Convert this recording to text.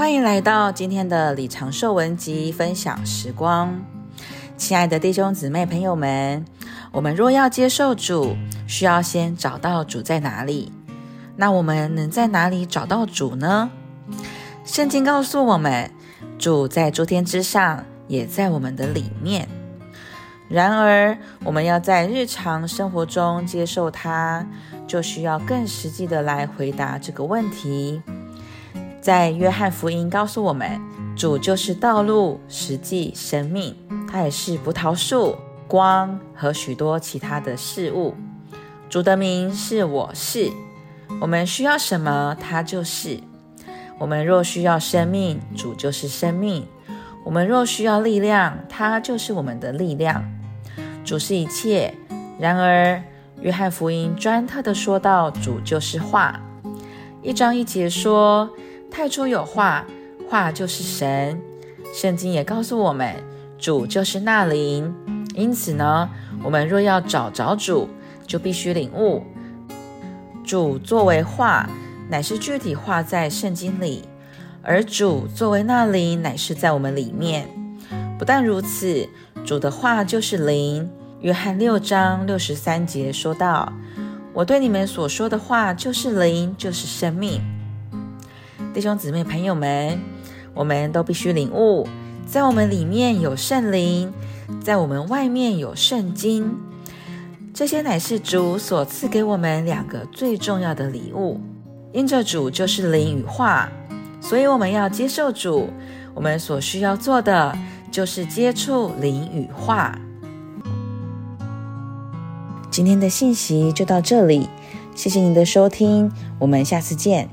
欢迎来到今天的李长寿文集分享时光，亲爱的弟兄姊妹朋友们，我们若要接受主，需要先找到主在哪里。那我们能在哪里找到主呢？圣经告诉我们，主在诸天之上，也在我们的里面。然而，我们要在日常生活中接受他，就需要更实际的来回答这个问题。在约翰福音告诉我们，主就是道路、实际、生命，他也是葡萄树、光和许多其他的事物。主的名是我是，我们需要什么，他就是。我们若需要生命，主就是生命；我们若需要力量，他就是我们的力量。主是一切。然而，约翰福音专特的说到，主就是话。一章一节说。太初有话，话就是神。圣经也告诉我们，主就是那灵。因此呢，我们若要找着主，就必须领悟，主作为话，乃是具体化在圣经里；而主作为那灵，乃是在我们里面。不但如此，主的话就是灵。约翰六章六十三节说道：“我对你们所说的话，就是灵，就是生命。”弟兄姊妹、朋友们，我们都必须领悟，在我们里面有圣灵，在我们外面有圣经，这些乃是主所赐给我们两个最重要的礼物。因着主就是灵与话，所以我们要接受主。我们所需要做的就是接触灵与话。今天的信息就到这里，谢谢您的收听，我们下次见。